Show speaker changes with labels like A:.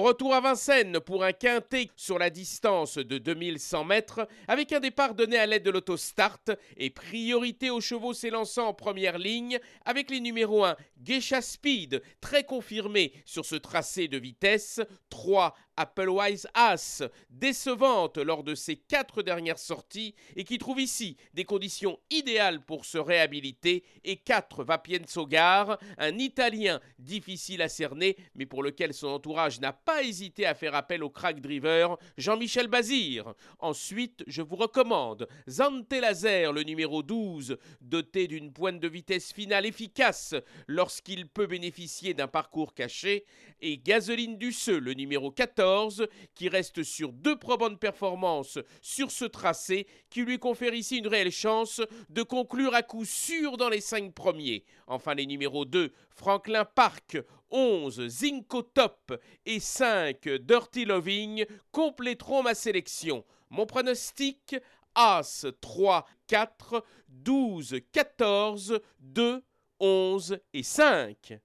A: Retour à Vincennes pour un quintet sur la distance de 2100 mètres avec un départ donné à l'aide de l'autostart et priorité aux chevaux s'élançant en première ligne avec les numéros 1 Geisha Speed très confirmé sur ce tracé de vitesse, 3 Applewise As, décevante lors de ses quatre dernières sorties et qui trouve ici des conditions idéales pour se réhabiliter, et 4 Vapienzo Gar, un Italien difficile à cerner mais pour lequel son entourage n'a pas hésité à faire appel au crack driver Jean-Michel Bazir. Ensuite, je vous recommande Zante Laser, le numéro 12, doté d'une pointe de vitesse finale efficace lorsqu'il peut bénéficier d'un parcours caché, et Gasoline Duceux, le numéro 14, qui reste sur deux probantes performances sur ce tracé, qui lui confère ici une réelle chance de conclure à coup sûr dans les cinq premiers. Enfin, les numéros 2, Franklin Park, 11, Zinco Top et 5, Dirty Loving, compléteront ma sélection. Mon pronostic As 3, 4, 12, 14, 2, 11 et 5.